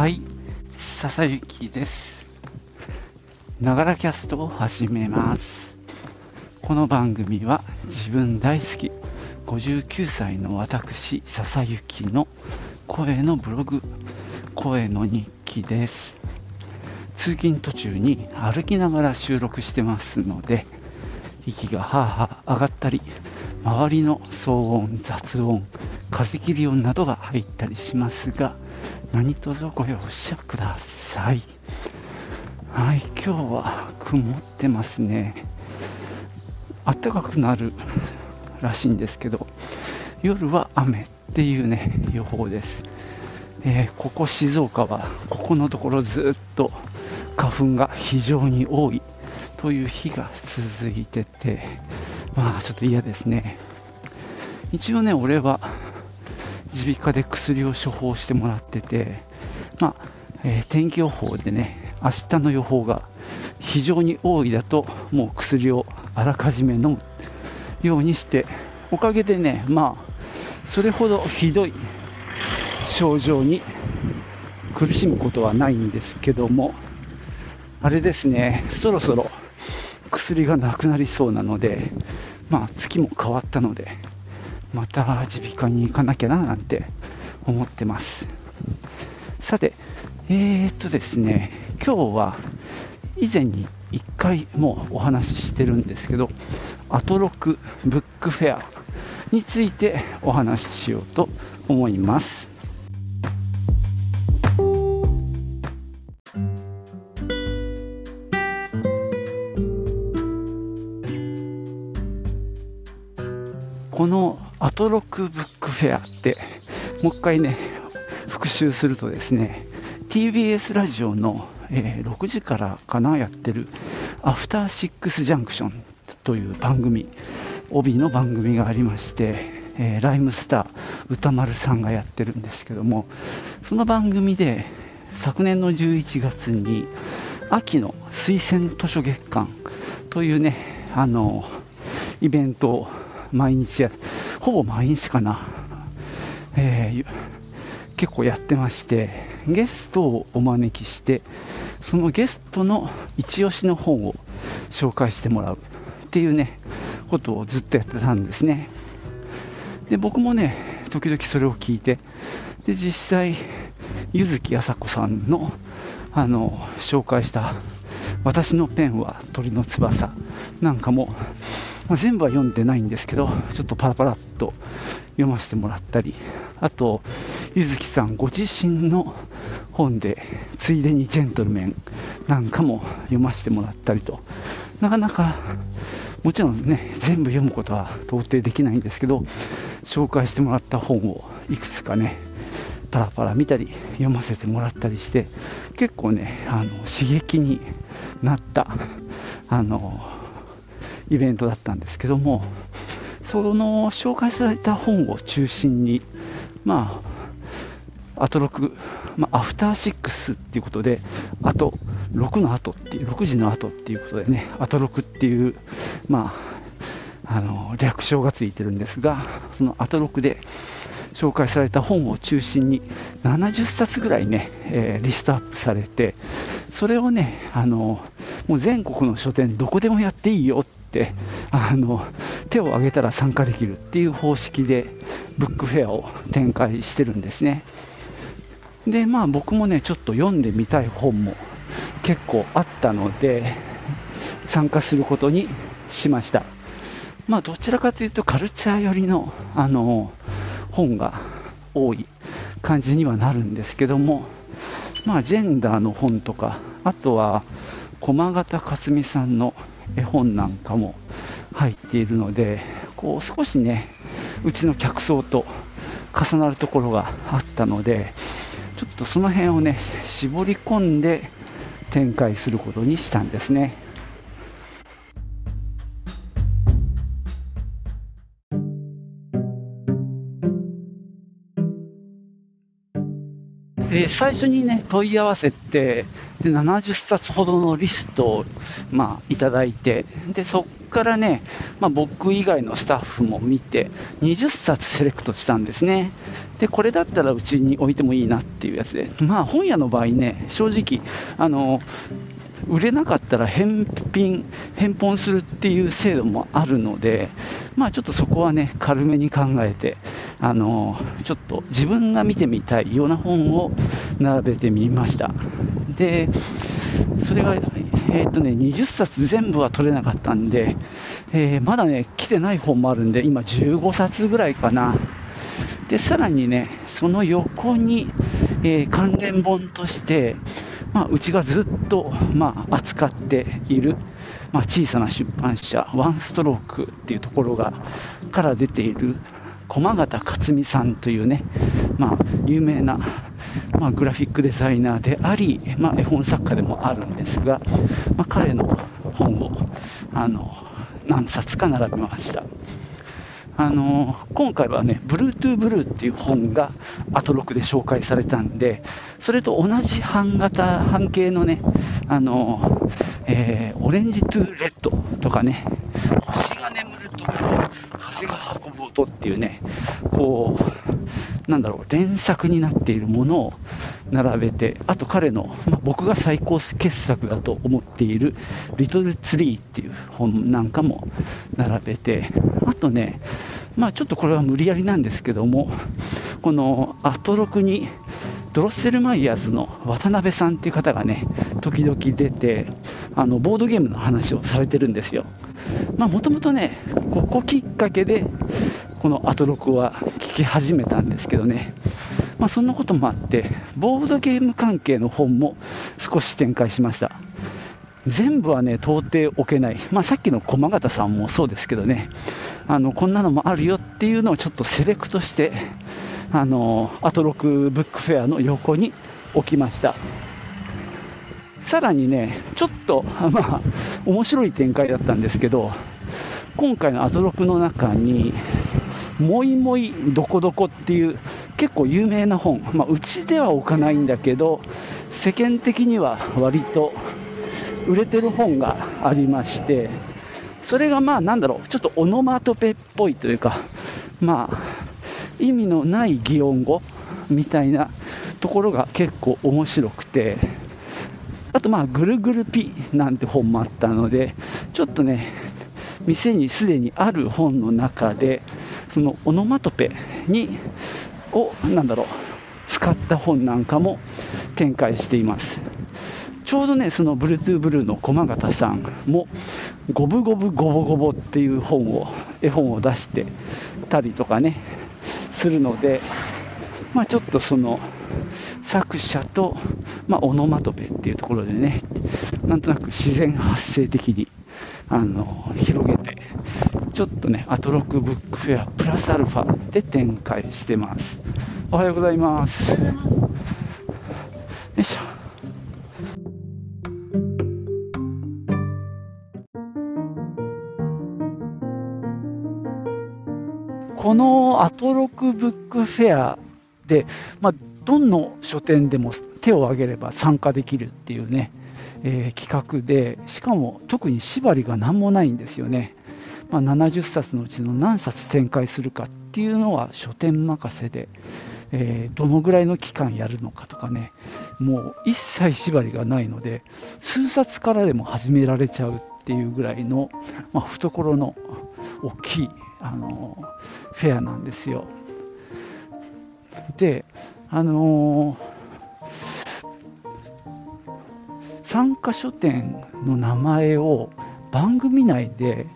はい、笹雪です。ながらキャストを始めます。この番組は自分大好き59歳の私、笹雪の声のブログ、声の日記です。通勤途中に歩きながら収録してますので、息がはあはあ上がったり、周りの騒音、雑音、風切り音などが入ったりしますが、何卒ご容赦ください。はい、今日は曇ってますね。暖かくなるらしいんですけど、夜は雨っていうね、予報です。えーここ静岡は、ここのところずっと花粉が非常に多いという日が続いてて、まあちょっと嫌ですね。一応ね、俺は耳鼻科で薬を処方してもらってて、まあえー天気予報でね、明日の予報が非常に多いだと、もう薬をあらかじめ飲むようにして、おかげでね、まあ、それほどひどい症状に苦しむことはないんですけども、あれですね、そろそろ薬がなくなりそうなので、まあ、月も変わったので、また耳鼻科に行かなきゃななんて思ってます。さて、えー、っとですね、今日は以前に1回もうお話ししてるんですけど、アトロクブックフェアについてお話ししようと思います。のアトロクブックフェアって、もう一回ね、復習するとですね、TBS ラジオの、えー6時からかな、やってる、アフターシックスジャンクションという番組、帯の番組がありまして、えーライムスター歌丸さんがやってるんですけども、その番組で昨年の11月に秋の推薦図書月間というね、あのイベントを毎日や、ほぼ毎日かな、えー結構やってまして、ゲストをお招きして、そのゲストの一押しの本を紹介してもらうっていうね、ことをずっとやってたんですね。で、僕もね、時々それを聞いて、で、実際、柚木麻子さんの、あの、紹介した、私のペンは鳥の翼なんかも、まあ全部は読んでないんですけど、ちょっとパラパラっと読ませてもらったり、あと、柚木さんご自身の本で、ついでにジェントルメンなんかも読ませてもらったりと、なかなか、もちろんですね、全部読むことは到底できないんですけど、紹介してもらった本をいくつかね、パラパラ見たり、読ませてもらったりして、結構ね、あの刺激になった、あの、イベントだったんですけども、その紹介された本を中心に、まあ、アトロク、まあ、アフターシックスっていうことで、あと、6の後っていう、6時の後っていうことでね、アトロクっていう、まあ、あの、略称がついてるんですが、そのアトロクで紹介された本を中心に、70冊ぐらいね、えーリストアップされて、それをね、あの、もう全国の書店どこでもやっていいよって、あの、手を挙げたら参加できるっていう方式で、ブックフェアを展開してるんですね。で、まあ僕もね、ちょっと読んでみたい本も結構あったので、参加することにしました。まあどちらかというとカルチャー寄りの、あの、本が多い感じにはなるんですけども、まあジェンダーの本とか、あとは駒形克美さんの絵本なんかも入っているので、こう少しね、うちの客層と重なるところがあったので、ちょっとその辺をね、絞り込んで展開することにしたんですね。えー、最初にね、問い合わせて、で70冊ほどのリストを、まあ、いただいて、でそこからね、まあ、僕以外のスタッフも見て、20冊セレクトしたんですね。で、これだったらうちに置いてもいいなっていうやつで、まあ、本屋の場合ね、正直、あの、売れなかったら返品、返本するっていう制度もあるので、まあちょっとそこはね、軽めに考えて、あのちょっと自分が見てみたいような本を並べてみました。で、それが、えー、っとね、20冊全部は取れなかったんで、えー、まだね、来てない本もあるんで、今15冊ぐらいかな。で、さらにね、その横に、えー、関連本として、まあ、うちがずっと、まあ、扱っている、まあ、小さな出版社、ワンストロークっていうところが、から出ている、駒形克美さんというね、まあ、有名な、まあ、グラフィックデザイナーであり、まあ、絵本作家でもあるんですが、まあ、彼の本をあの何冊か並べました。あの今回はね、ブルートゥーブルーっていう本がアトロクで紹介されたんで、それと同じ版型、半径のね、あのえー、 Orange to Red とかね、星が眠ると風が運音っていうね、こう、なんだろう、連作になっているものを並べて、あと彼の、まあ、僕が最高傑作だと思っている、リトルツリーっていう本なんかも並べて、あとね、まあちょっとこれは無理やりなんですけども、このアトロクに、ドロッセルマイヤーズの渡辺さんっていう方がね、時々出て、あのボードゲームの話をされてるんですよ。もともとね、ここきっかけで、このアトロクは聞き始めたんですけどね、まあ、そんなこともあって、ボードゲーム関係の本も少し展開しました。全部はね、到底置けない。まあ、さっきの駒形さんもそうですけどね、あの、こんなのもあるよっていうのをちょっとセレクトして、あの、アトロクブックフェアの横に置きました。さらにね、ちょっと、まあ、面白い展開だったんですけど、今回のアトロクの中に、もいもいどこどこっていう結構有名な本、まあ、うちでは置かないんだけど、世間的には割と売れてる本がありまして、それがまあなんだろう、ちょっとオノマトペっぽいというか、まあ、意味のない擬音語みたいなところが結構面白くて、あとまあ、ぐるぐるピなんて本もあったので、ちょっとね、店にすでにある本の中で、そのオノマトペに、を、なんだろう、使った本なんかも展開しています。ちょうどね、そのブルートゥーブルーの駒形さんも、ゴブゴブゴボゴボっていう本を、絵本を出してたりとかね、するので、まあちょっとその、作者と、まあ、オノマトペっていうところでね、なんとなく自然発生的にあの広げて、ちょっとね、アトロックブックフェアプラスアルファで展開してます。おはようございます。よいしょ。このアトロクブックフェアで、まあ、どの書店でも手を挙げれば参加できるっていうね、えー、企画で、しかも特に縛りが何もないんですよね。まあ、70冊のうちの何冊展開するかっていうのは書店任せで、えー、どのぐらいの期間やるのかとかね、もう一切縛りがないので、数冊からでも始められちゃうっていうぐらいの、まあ、懐の大きいあのフェアなんですよ。で、あのー参加書店の名前を番組内で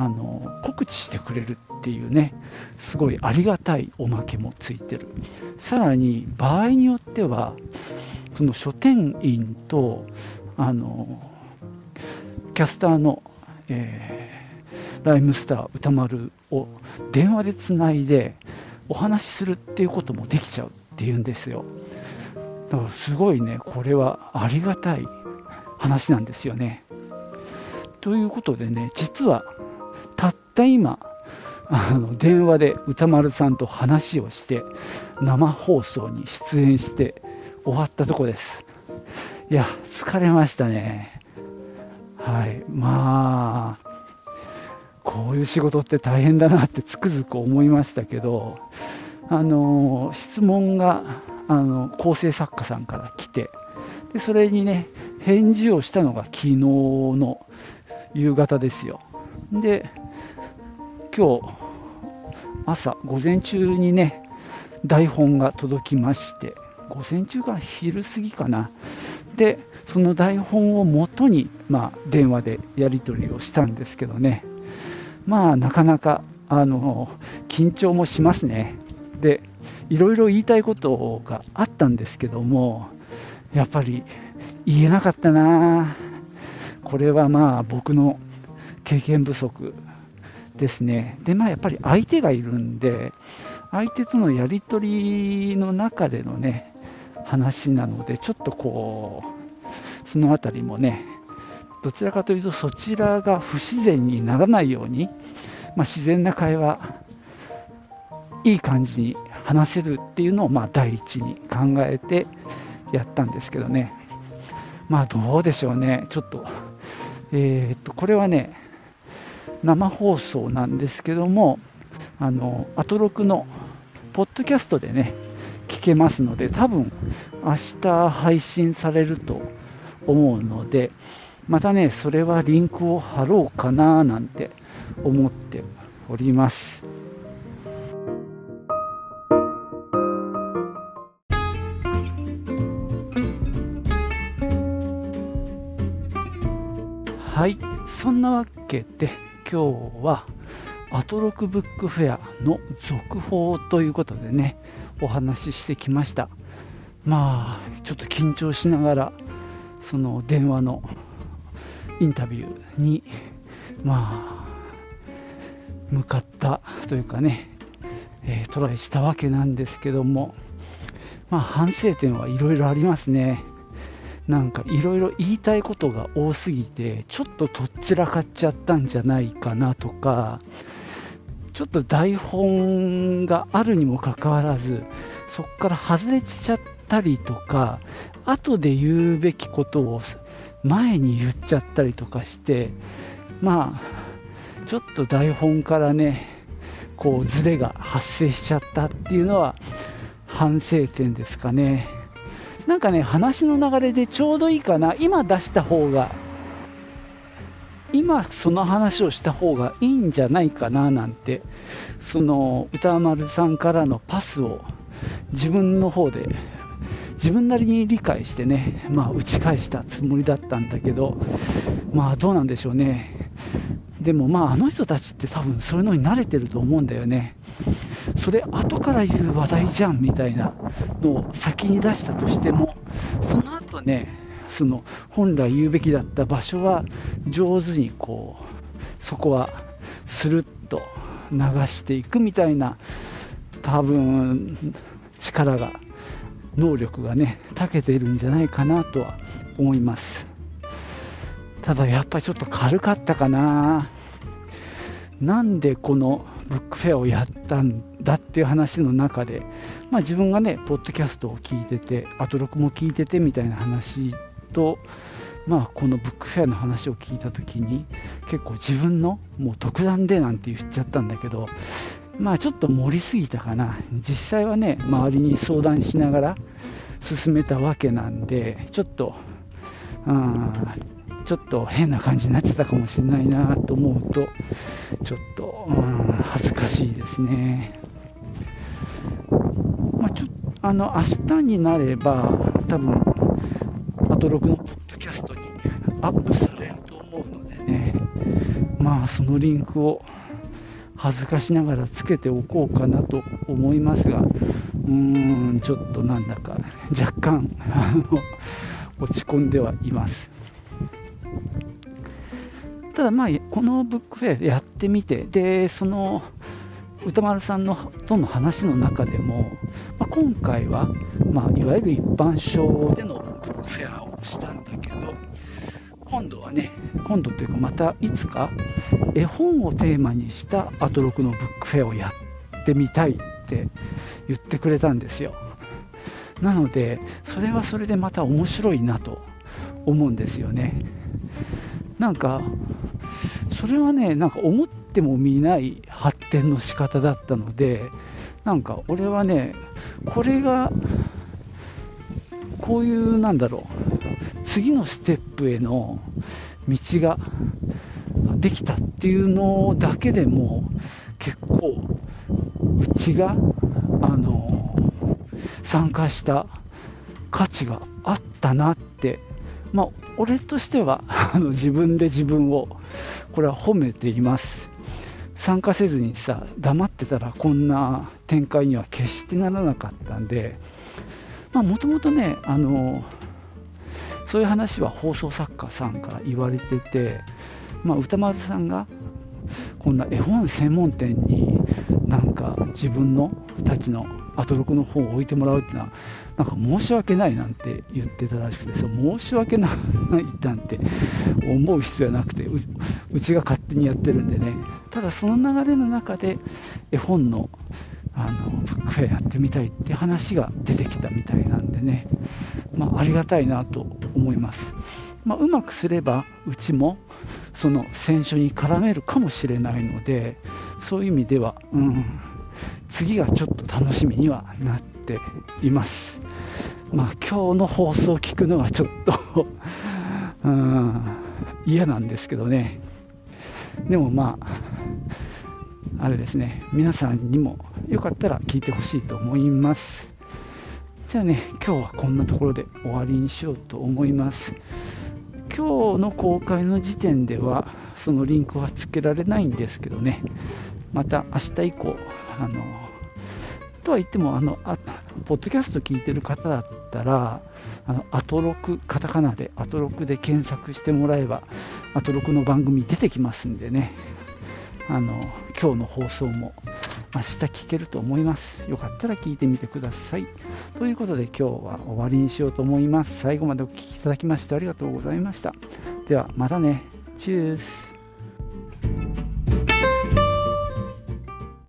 あの告知してくれるっていうね、すごいありがたいおまけもついてる。さらに場合によっては、その書店員とあのキャスターの、えー、ライムスター歌丸を電話でつないでお話しするっていうこともできちゃうっていうんですよ。だからすごいね、これはありがたい話なんですよね。ということでね、実はたった今、あの電話で歌丸さんと話をして、生放送に出演して終わったとこです。いや、疲れましたね。はい。まあ、こういう仕事って大変だなってつくづく思いましたけど、あの質問があの構成作家さんから来てで、それにね、返事をしたのが昨日の夕方ですよ。で、今日、朝、午前中にね、台本が届きまして、午前中か昼過ぎかな。で、その台本をもとに、まあ、電話でやり取りをしたんですけどね、まあ、なかなか、あの、緊張もしますね。で、いろいろ言いたいことがあったんですけども、やっぱり言えなかったなこれはまあ僕の経験不足ですね。で、まあやっぱり相手がいるんで、相手とのやり取りの中でのね、話なので、ちょっとこう、そのあたりもね、どちらかというとそちらが不自然にならないように、まあ、自然な会話、いい感じに話せるっていうのをまあ第一に考えてやったんですけどね、まあどうでしょうね、ちょっと、えー、っとこれはね、生放送なんですけども、あのアトロクのポッドキャストでね、聞けますので、多分明日配信されると思うので、またね、それはリンクを貼ろうかななんて思っております。はい、そんなわけで今日はアトロクブックフェアの続報ということでね、お話ししてきました。まあ、ちょっと緊張しながら、その電話のインタビューに、まあ、向かったというかね、えー、トライしたわけなんですけども、まあ、反省点はいろいろありますね。なんかいろいろ言いたいことが多すぎて、ちょっととっちらかっちゃったんじゃないかなとか、ちょっと台本があるにもかかわらず、そこから外れちゃったりとか、後で言うべきことを前に言っちゃったりとかして、まあ、ちょっと台本からね、こう、ズレが発生しちゃったっていうのは、反省点ですかね。なんかね、話の流れでちょうどいいかな、今出した方が、今その話をした方がいいんじゃないかななんて、その歌丸さんからのパスを自分の方で自分なりに理解してね、まあ、打ち返したつもりだったんだけど、まあどうなんでしょうね。でもまああの人たちって多分そういうのに慣れてると思うんだよね。それ後から言う話題じゃんみたいなのを先に出したとしても、その後ね、その本来言うべきだった場所は上手にこう、そこはスルッと流していくみたいな多分力が能力がね長けているんじゃないかなとは思います。ただやっぱりちょっと軽かったかな。なんでこのブックフェアをやったんだっていう話の中で、まあ、自分がねポッドキャストを聞いててアトロクも聞いててみたいな話とまあ、このブックフェアの話を聞いた時に結構自分のもう独断でなんて言っちゃったんだけどまあちょっと盛りすぎたかな、実際はね、周りに相談しながら進めたわけなんで、ちょっと、うん、ちょっと変な感じになっちゃったかもしれないなと思うと、ちょっと、うん、恥ずかしいですね。まあ、の明日になれば、多分アトログのポッドキャストにアップされると思うのでね、まあそのリンクを恥ずかしながらつけておこうかなと思いますが、うーん、ちょっとなんだか若干落ち込んではいます。ただまあ、このブックフェアやってみて、で、その歌丸さんのとの話の中でも、まあ、今回は、まあ、いわゆる一般賞でのブックフェアをしたんだけど、今度はね、今度というかまたいつか絵本をテーマにしたアトロクのブックフェアをやってみたいって言ってくれたんですよ。なので、それはそれでまた面白いなと思うんですよね。なんか、それはね、なんか思ってもみない発展の仕方だったので、なんか俺はね、これが、こういう、なんだろう、次のステップへの道ができたっていうのだけでも、結構、うちが、あの、参加した価値があったなってまあ、俺としてはあの自分で自分をこれは褒めています。参加せずにさ黙ってたらこんな展開には決してならなかったんでもともとねあのそういう話は放送作家さんから言われてて、まあ、歌丸さんがこんな絵本専門店になんか自分のたちのアトロクの本を置いてもらうっていうのはなんか申し訳ないなんて言ってたらしくてそ申し訳ないなんて思う必要はなくてうちが勝手にやってるんでね。ただその流れの中で絵本のあのブックフェアやってみたいって話が出てきたみたいなんでね、まあ、ありがたいなと思います、まあ、うまくすればうちもその選手に絡めるかもしれないのでそういう意味では、うん、次がちょっと楽しみにはなっています。まあ、今日の放送を聞くのはちょっと うん嫌なんですけどね。でもまあ、あれですね、皆さんにもよかったら聞いてほしいと思います。じゃあね、今日はこんなところで終わりにしようと思います。今日の公開の時点では、そのリンクはつけられないんですけどね、また明日以降、あのとは言ってもあのあ、ポッドキャスト聞いてる方だったら、あのアトロク、カタカナでアトロクで検索してもらえば、アトロクの番組出てきますんでね、あの今日の放送も明日聞けると思います。よかったら聞いてみてください。ということで今日は終わりにしようと思います。最後までお聴きいただきましてありがとうございました。ではまたね。チュース。